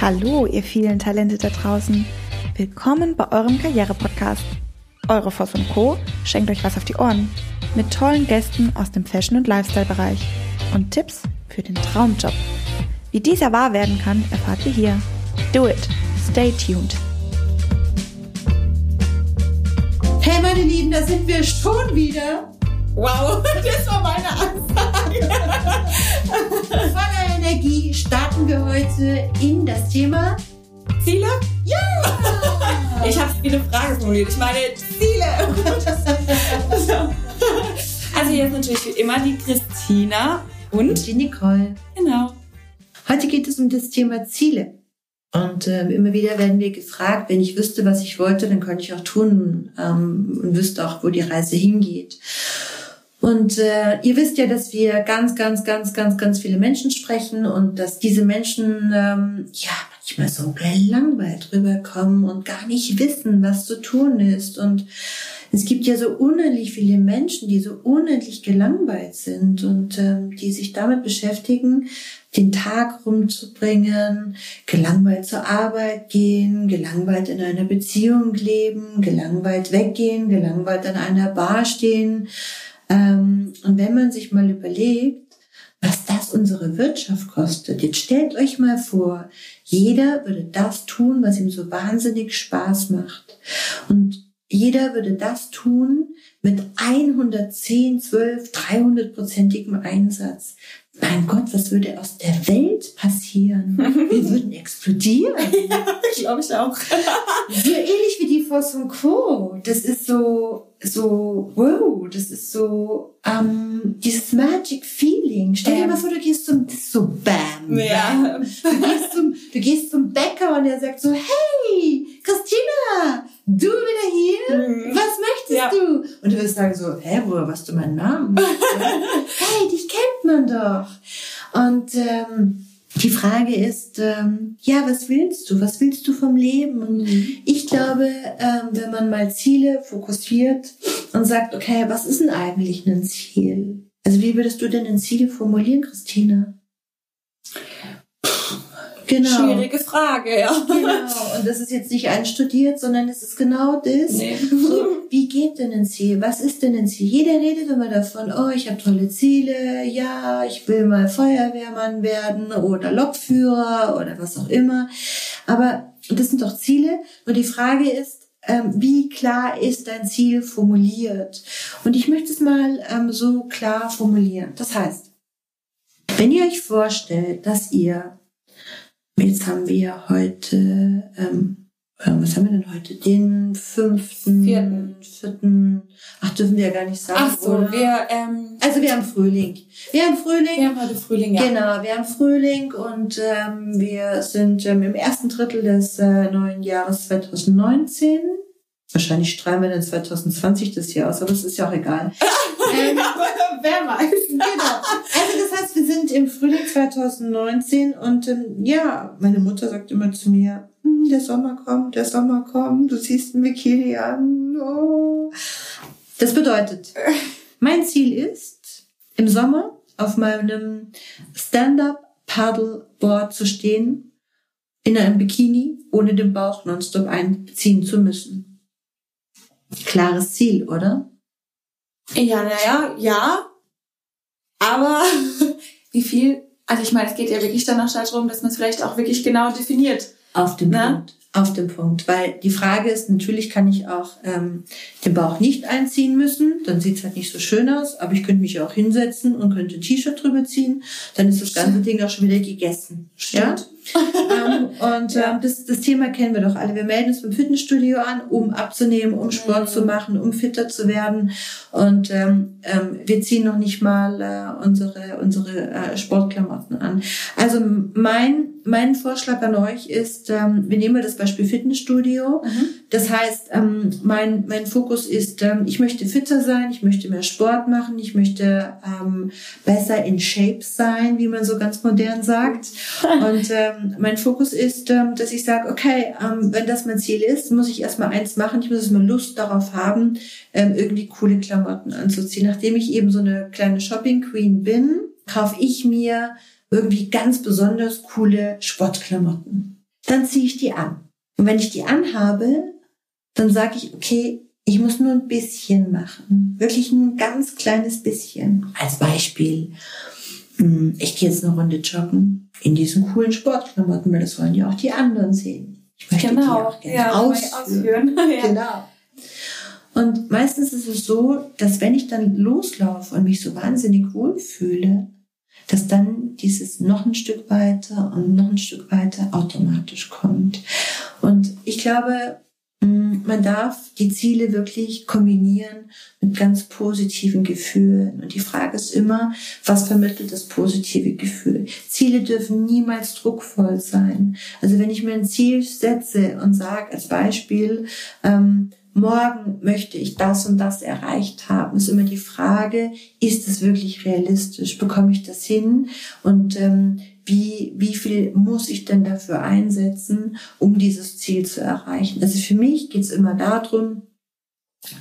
Hallo, ihr vielen Talente da draußen. Willkommen bei eurem Karriere-Podcast. Eure Voss und Co. schenkt euch was auf die Ohren. Mit tollen Gästen aus dem Fashion- und Lifestyle-Bereich. Und Tipps für den Traumjob. Wie dieser wahr werden kann, erfahrt ihr hier. Do it. Stay tuned. Hey meine Lieben, da sind wir schon wieder. Wow, das war meine Ansage. Energie starten wir heute in das Thema Ziele? Ja! Ich habe viele Fragen formuliert. Ich meine Ziele. So. Also hier ist natürlich wie immer die Christina und die Nicole. genau. Heute geht es um das Thema Ziele. Und äh, immer wieder werden wir gefragt, wenn ich wüsste, was ich wollte, dann könnte ich auch tun ähm, und wüsste auch, wo die Reise hingeht. Und äh, ihr wisst ja, dass wir ganz, ganz, ganz, ganz, ganz viele Menschen sprechen und dass diese Menschen ähm, ja manchmal so gelangweilt rüberkommen und gar nicht wissen, was zu tun ist. Und es gibt ja so unendlich viele Menschen, die so unendlich gelangweilt sind und ähm, die sich damit beschäftigen, den Tag rumzubringen, gelangweilt zur Arbeit gehen, gelangweilt in einer Beziehung leben, gelangweilt weggehen, gelangweilt an einer Bar stehen. Ähm, und wenn man sich mal überlegt, was das unsere Wirtschaft kostet, jetzt stellt euch mal vor, jeder würde das tun, was ihm so wahnsinnig Spaß macht. Und jeder würde das tun mit 110, 12, 300-prozentigem Einsatz. Mein Gott, was würde aus der Welt passieren? Wir würden explodieren. Ja, glaube ich auch. So ähnlich wie die Force und Quo. Das ist so, so, wow, das ist so, ähm, dieses Magic Feeling. Stell dir Ähm. mal vor, du gehst zum, das ist so bam. Ja. bam. Du gehst zum, du gehst zum Bäcker und er sagt so, hey, Christina, du wieder hier? Mhm. Was möchtest Ja. du? Und du wirst sagen so, hä, woher weißt du meinen Namen? hey, dich kennt man doch. Und ähm, die Frage ist, ähm, ja, was willst du? Was willst du vom Leben? Und ich glaube, ähm, wenn man mal Ziele fokussiert und sagt, okay, was ist denn eigentlich ein Ziel? Also wie würdest du denn ein Ziel formulieren, Christina? Genau. Schwierige Frage, ja. Genau. Und das ist jetzt nicht einstudiert, sondern es ist genau das. Nee. So, wie geht denn ein Ziel? Was ist denn ein Ziel? Jeder redet immer davon, oh, ich habe tolle Ziele, ja, ich will mal Feuerwehrmann werden oder Lokführer oder was auch immer. Aber das sind doch Ziele. Und die Frage ist, ähm, wie klar ist dein Ziel formuliert? Und ich möchte es mal ähm, so klar formulieren. Das heißt, wenn ihr euch vorstellt, dass ihr, jetzt haben wir heute, ähm, äh, was haben wir denn heute? Den fünften, Vierten. vierten, ach, dürfen wir ja gar nicht sagen. Ach so, oder? wir, ähm, also wir haben Frühling. Wir haben Frühling. wir haben heute Frühling, ja. Genau, wir haben Frühling und ähm, wir sind ähm, im ersten Drittel des äh, neuen Jahres 2019. Wahrscheinlich strahlen wir dann 2020 das Jahr aus, aber es ist ja auch egal. ähm, Wer weiß. genau. Also das heißt, wir sind im Frühling 2019 und ähm, ja, meine Mutter sagt immer zu mir, "Hm, der Sommer kommt, der Sommer kommt, du ziehst ein Bikini an. Oh. Das bedeutet, mein Ziel ist, im Sommer auf meinem Stand-up-Paddleboard zu stehen, in einem Bikini, ohne den Bauch nonstop einziehen zu müssen. Klares Ziel, oder? Ja, naja, ja. Aber wie viel? Also ich meine, es geht ja wirklich dann auch darum, dass man es vielleicht auch wirklich genau definiert. Auf dem Na? Punkt. Auf dem Punkt. Weil die Frage ist, natürlich kann ich auch ähm, den Bauch nicht einziehen müssen, dann sieht's halt nicht so schön aus, aber ich könnte mich ja auch hinsetzen und könnte ein T-Shirt drüber ziehen, dann ist das ganze Ding auch schon wieder gegessen. Ja? ähm, und Ja. ähm, das, das Thema kennen wir doch alle. Wir melden uns beim Fitnessstudio an, um abzunehmen, um Sport Mhm. zu machen, um fitter zu werden. Und ähm, ähm, wir ziehen noch nicht mal äh, unsere, unsere äh, Sportklamotten an. Also mein, mein Vorschlag an euch ist, ähm, wir nehmen mal das Beispiel Fitnessstudio. Mhm. Das heißt, ähm, mein, mein Fokus ist, ähm, ich möchte fitter sein, ich möchte mehr Sport machen, ich möchte ähm, besser in Shape sein, wie man so ganz modern sagt. Und ähm, mein Fokus ist, ähm, dass ich sage, okay, ähm, wenn das mein Ziel ist, muss ich erstmal eins machen, ich muss erstmal Lust darauf haben, ähm, irgendwie coole Klamotten anzuziehen. Nachdem ich eben so eine kleine Shopping Queen bin, kaufe ich mir irgendwie ganz besonders coole Sportklamotten. dann ziehe ich die an. Und wenn ich die anhabe, dann sage ich, okay, ich muss nur ein bisschen machen. Wirklich nur ein ganz kleines bisschen. Als Beispiel, ich gehe jetzt eine Runde joggen in diesen coolen Sportklamotten, weil das wollen ja auch die anderen sehen. Ich möchte genau. die auch gerne ja, ausführen. ausführen. ja. Genau. Und meistens ist es so, dass wenn ich dann loslaufe und mich so wahnsinnig wohlfühle, dass dann dieses noch ein Stück weiter und noch ein Stück weiter automatisch kommt. Und ich glaube, man darf die Ziele wirklich kombinieren mit ganz positiven Gefühlen. Und die Frage ist immer, was vermittelt das positive Gefühl? Ziele dürfen niemals druckvoll sein. Also wenn ich mir ein Ziel setze und sage als Beispiel, ähm, morgen möchte ich das und das erreicht haben, ist immer die Frage, ist es wirklich realistisch? Bekomme ich das hin? Und ähm, wie, wie viel muss ich denn dafür einsetzen, um dieses Ziel zu erreichen? Also für mich geht es immer darum,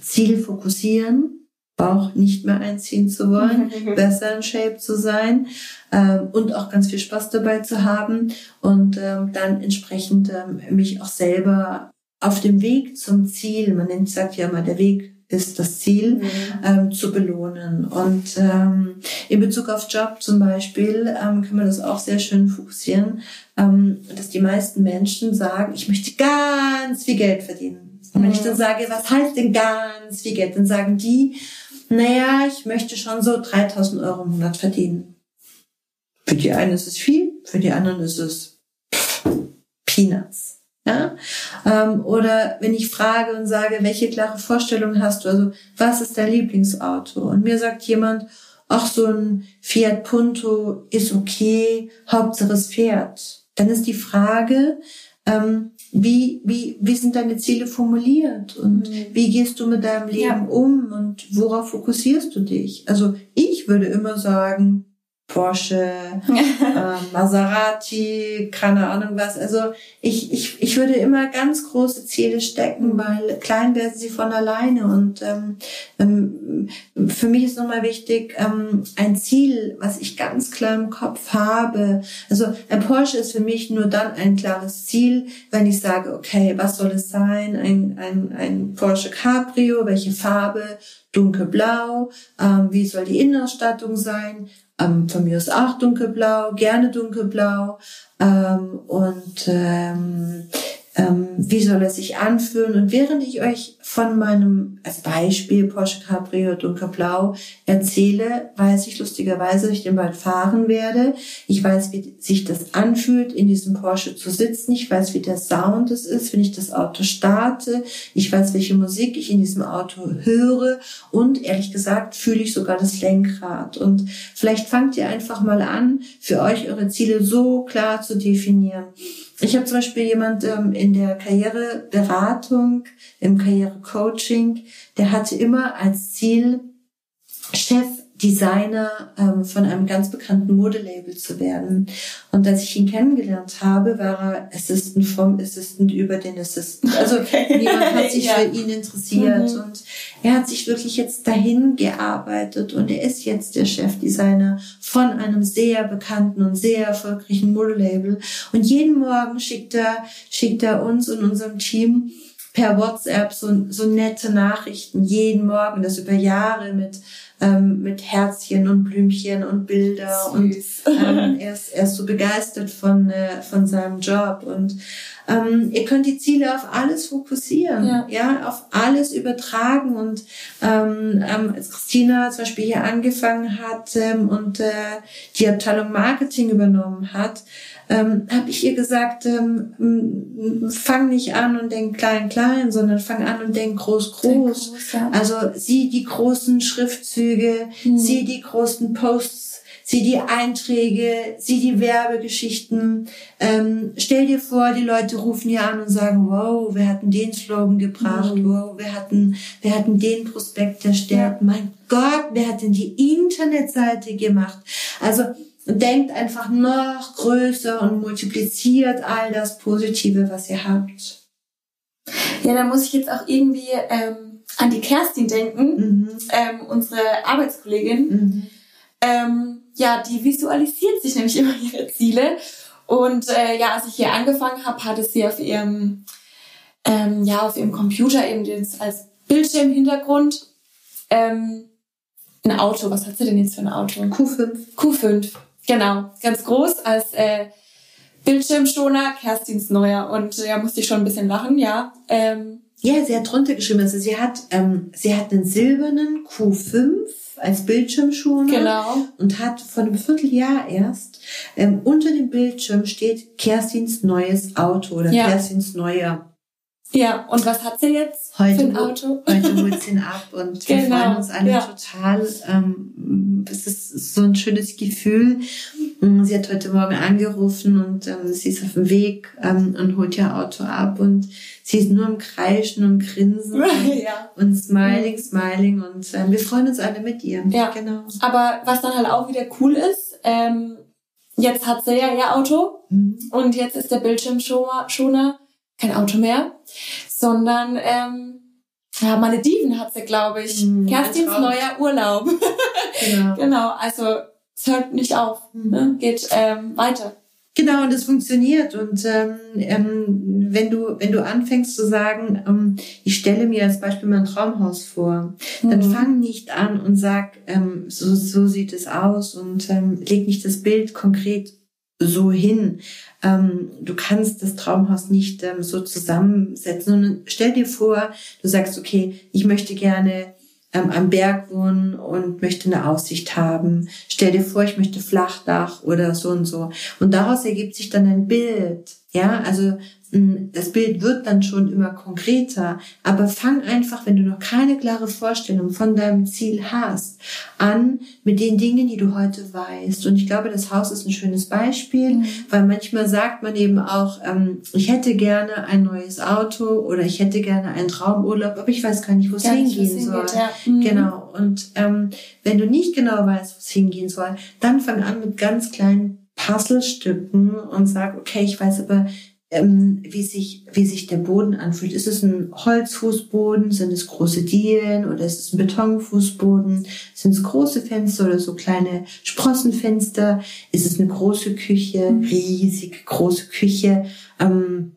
Ziel fokussieren, Bauch nicht mehr einziehen zu wollen, besser in Shape zu sein ähm, und auch ganz viel Spaß dabei zu haben und ähm, dann entsprechend ähm, mich auch selber auf dem Weg zum Ziel, man nennt, sagt ja immer, der Weg ist das Ziel, mhm. ähm, zu belohnen. Und ähm, in Bezug auf Job zum Beispiel ähm, kann man das auch sehr schön fokussieren, ähm, dass die meisten Menschen sagen, ich möchte ganz viel Geld verdienen. Und wenn mhm. ich dann sage, was heißt denn ganz viel Geld, dann sagen die, naja, ich möchte schon so 3000 Euro im Monat verdienen. Für die einen ist es viel, für die anderen ist es Peanuts. Ja? Ähm, oder wenn ich frage und sage, welche klare Vorstellung hast du? Also, was ist dein Lieblingsauto? Und mir sagt jemand, ach, so ein Fiat Punto ist okay, Hauptsache es fährt. Dann ist die Frage, ähm, wie, wie, wie sind deine Ziele formuliert und mhm. wie gehst du mit deinem Leben ja. um und worauf fokussierst du dich? Also ich würde immer sagen, Porsche, äh, Maserati, keine Ahnung was. Also ich, ich, ich würde immer ganz große Ziele stecken, weil klein werden sie von alleine. Und ähm, ähm, für mich ist nochmal wichtig, ähm, ein Ziel, was ich ganz klar im Kopf habe. Also ein Porsche ist für mich nur dann ein klares Ziel, wenn ich sage, okay, was soll es sein? Ein, ein, ein Porsche Cabrio, welche Farbe? Dunkelblau. Ähm, wie soll die Innenausstattung sein? Ähm, von mir aus auch dunkelblau, gerne dunkelblau. Ähm, und ähm, ähm, wie soll es sich anfühlen? Und während ich euch von meinem, als Beispiel Porsche Cabrio Dunkelblau erzähle, weiß ich lustigerweise, dass ich den bald fahren werde. Ich weiß, wie sich das anfühlt, in diesem Porsche zu sitzen. Ich weiß, wie der Sound es ist, wenn ich das Auto starte. Ich weiß, welche Musik ich in diesem Auto höre. Und ehrlich gesagt fühle ich sogar das Lenkrad. Und vielleicht fangt ihr einfach mal an, für euch eure Ziele so klar zu definieren. Ich habe zum Beispiel jemand ähm, in der Karriereberatung, im Karrierecoaching, der hatte immer als Ziel, Chef Designer ähm, von einem ganz bekannten Modelabel zu werden. Und als ich ihn kennengelernt habe, war er Assistant vom Assistant über den Assistant. Also okay. niemand hat sich ja. für ihn interessiert. Mhm. Und er hat sich wirklich jetzt dahin gearbeitet und er ist jetzt der Chefdesigner von einem sehr bekannten und sehr erfolgreichen Modelabel. Und jeden Morgen schickt er, schickt er uns und unserem Team per WhatsApp so, so nette Nachrichten jeden Morgen, das über Jahre mit ähm, mit Herzchen und Blümchen und Bilder Süß. und ähm, er, ist, er ist so begeistert von, äh, von seinem Job. Und ähm, ihr könnt die Ziele auf alles fokussieren, ja, ja auf alles übertragen. Und ähm, ähm, als Christina zum Beispiel hier angefangen hat ähm, und äh, die Abteilung Marketing übernommen hat, ähm, habe ich ihr gesagt, ähm, fang nicht an und denk klein, klein, sondern fang an und denk groß, groß. groß ja. Also sieh die großen Schriftzüge, mhm. sieh die großen Posts, sieh die Einträge, sieh die Werbegeschichten. Ähm, stell dir vor, die Leute rufen hier an und sagen, wow, wir hatten den Slogan gebracht, mhm. wow, wir hatten, wir hatten den Prospekt erstellt. Ja. Mein Gott, wer hat denn die Internetseite gemacht? Also denkt einfach noch größer und multipliziert all das Positive, was ihr habt. Ja, da muss ich jetzt auch irgendwie ähm, an die Kerstin denken, mhm. ähm, unsere Arbeitskollegin. Mhm. Ähm, ja, die visualisiert sich nämlich immer ihre Ziele Und äh, ja, als ich hier angefangen habe, hatte sie auf ihrem, ähm, ja, auf ihrem Computer eben das als Bildschirmhintergrund ähm, ein Auto. Was hat sie denn jetzt für ein Auto? Q5. Q5, genau. Ganz groß als äh, Bildschirmschoner, Kerstins Neuer. Und ja, musste ich schon ein bisschen lachen, ja. Ähm, ja, sie hat drunter geschrieben, also sie hat, ähm, sie hat einen silbernen Q5 als Bildschirmschoner genau. und hat vor einem Vierteljahr erst ähm, unter dem Bildschirm steht Kerstins neues Auto oder Ja. Kerstins neuer. Ja, und was hat sie jetzt für Heute, ein Auto? heute holt sie ihn ab und wir Genau, freuen uns alle ja. total. Ähm, es ist so ein schönes Gefühl. Mm, Sie hat heute Morgen angerufen und ähm, sie ist auf dem Weg ähm, und holt ihr Auto ab und sie ist nur am Kreischen und Grinsen ja. und smiling, smiling und ähm, wir freuen uns alle mit ihr. Ja. genau. Aber was dann halt auch wieder cool ist, ähm, jetzt hat sie ja ihr Auto Mhm. und jetzt ist der Bildschirmschoner Schoner kein Auto mehr, sondern ähm, ja, Malediven hat sie, glaube ich. Mhm, Kerstins neuer Urlaub. Genau. genau, also es hört nicht auf, ne? geht ähm, weiter. Genau, und es funktioniert. Und ähm, ähm, wenn du wenn du anfängst zu sagen, ähm, ich stelle mir als Beispiel mein Traumhaus vor, dann Mhm. fang nicht an und sag, ähm, so so sieht es aus und ähm, leg nicht das Bild konkret so hin. Ähm, du kannst das Traumhaus nicht ähm, so zusammensetzen, sondern stell dir vor, du sagst, okay, ich möchte gerne ähm, am Berg wohnen und möchte eine Aussicht haben. Stell dir vor, ich möchte Flachdach oder so und so. Und daraus ergibt sich dann ein Bild. Ja, also mh, das Bild wird dann schon immer konkreter. Aber fang einfach, wenn du noch keine klare Vorstellung von deinem Ziel hast, an mit den Dingen, die du heute weißt. Und ich glaube, das Haus ist ein schönes Beispiel, Mhm. weil manchmal sagt man eben auch, ähm, ich hätte gerne ein neues Auto oder ich hätte gerne einen Traumurlaub, aber ich weiß gar nicht, wo es hingehen soll. ja. Mhm. Genau. Und ähm, wenn du nicht genau weißt, wo es hingehen soll, dann fang an mit ganz kleinen Puzzlestücken und sag, okay, ich weiß aber, ähm, wie sich, wie sich der Boden anfühlt. Ist es ein Holzfußboden? Sind es große Dielen oder ist es ein Betonfußboden? Sind es große Fenster oder so kleine Sprossenfenster? Ist es eine große Küche? Riesig große Küche? Ähm,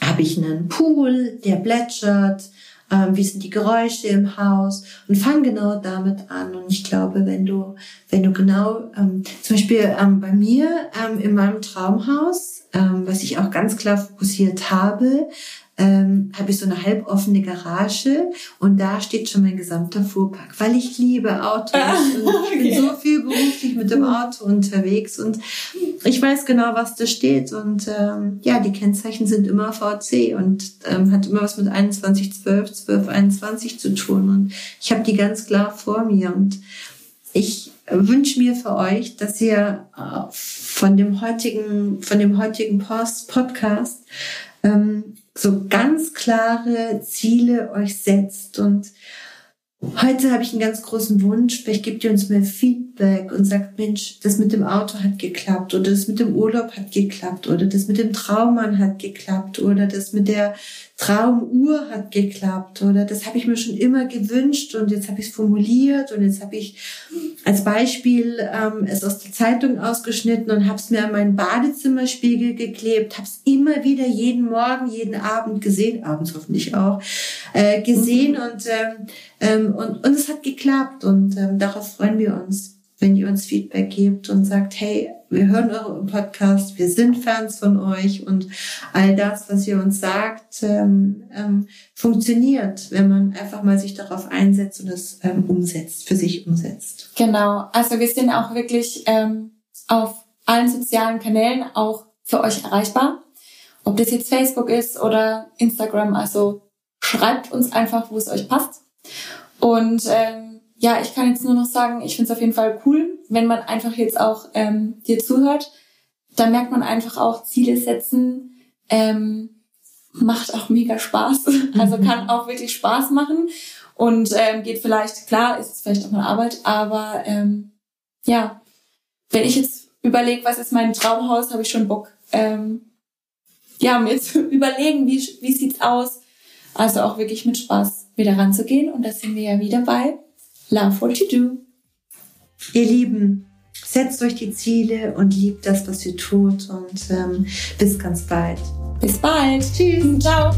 habe ich einen Pool, der plätschert? Ähm, wie sind die Geräusche im Haus? Und fang genau damit an. Und ich glaube, wenn du, wenn du genau, ähm, zum Beispiel ähm, bei mir ähm, in meinem Traumhaus, ähm, was ich auch ganz klar fokussiert habe, ähm, habe ich so eine halboffene Garage und da steht schon mein gesamter Fuhrpark, weil ich liebe Autos und ich bin so viel beruflich mit dem Auto unterwegs und ich weiß genau, was da steht und ähm, ja, die Kennzeichen sind immer VC und ähm, hat immer was mit 2112, 1221 zu tun und ich habe die ganz klar vor mir und ich wünsche mir für euch, dass ihr äh, von dem heutigen, von dem heutigen Post Podcast ähm, so ganz klare Ziele euch setzt und Heute habe ich einen ganz großen Wunsch. Vielleicht gebt ihr uns mehr Feedback und sagt, Mensch, das mit dem Auto hat geklappt oder das mit dem Urlaub hat geklappt oder das mit dem Traummann hat geklappt oder das mit der Traumuhr hat geklappt oder das habe ich mir schon immer gewünscht und jetzt habe ich es formuliert und jetzt habe ich als Beispiel ähm, es aus der Zeitung ausgeschnitten und habe es mir an meinen Badezimmerspiegel geklebt, habe es immer wieder jeden Morgen, jeden Abend gesehen, abends hoffentlich auch, äh, gesehen und ähm, ähm, und, und es hat geklappt und ähm, darauf freuen wir uns, wenn ihr uns Feedback gebt und sagt, hey, wir hören euren Podcast, wir sind Fans von euch und all das, was ihr uns sagt, ähm, ähm, funktioniert, wenn man einfach mal sich darauf einsetzt und es ähm, umsetzt, für sich umsetzt. Genau, also wir sind auch wirklich ähm, auf allen sozialen Kanälen auch für euch erreichbar. Ob das jetzt Facebook ist oder Instagram, also schreibt uns einfach, wo es euch passt. Und ähm, ja, ich kann jetzt nur noch sagen, ich finde es auf jeden Fall cool, wenn man einfach jetzt auch ähm, dir zuhört. Da merkt man einfach auch Ziele setzen. Ähm, macht auch mega Spaß. Also kann auch wirklich Spaß machen. Und ähm, geht vielleicht, klar, ist es vielleicht auch mal Arbeit, aber ähm, ja, wenn ich jetzt überlege, was ist mein Traumhaus, habe ich schon Bock, ähm, ja, mir zu überlegen, wie, wie sieht's aus. Also auch wirklich mit Spaß wieder ranzugehen. Und da sind wir ja wieder bei Love What You Do. Ihr Lieben, setzt euch die Ziele und liebt das, was ihr tut. Und ähm, bis ganz bald. Bis bald. Tschüss. Ciao.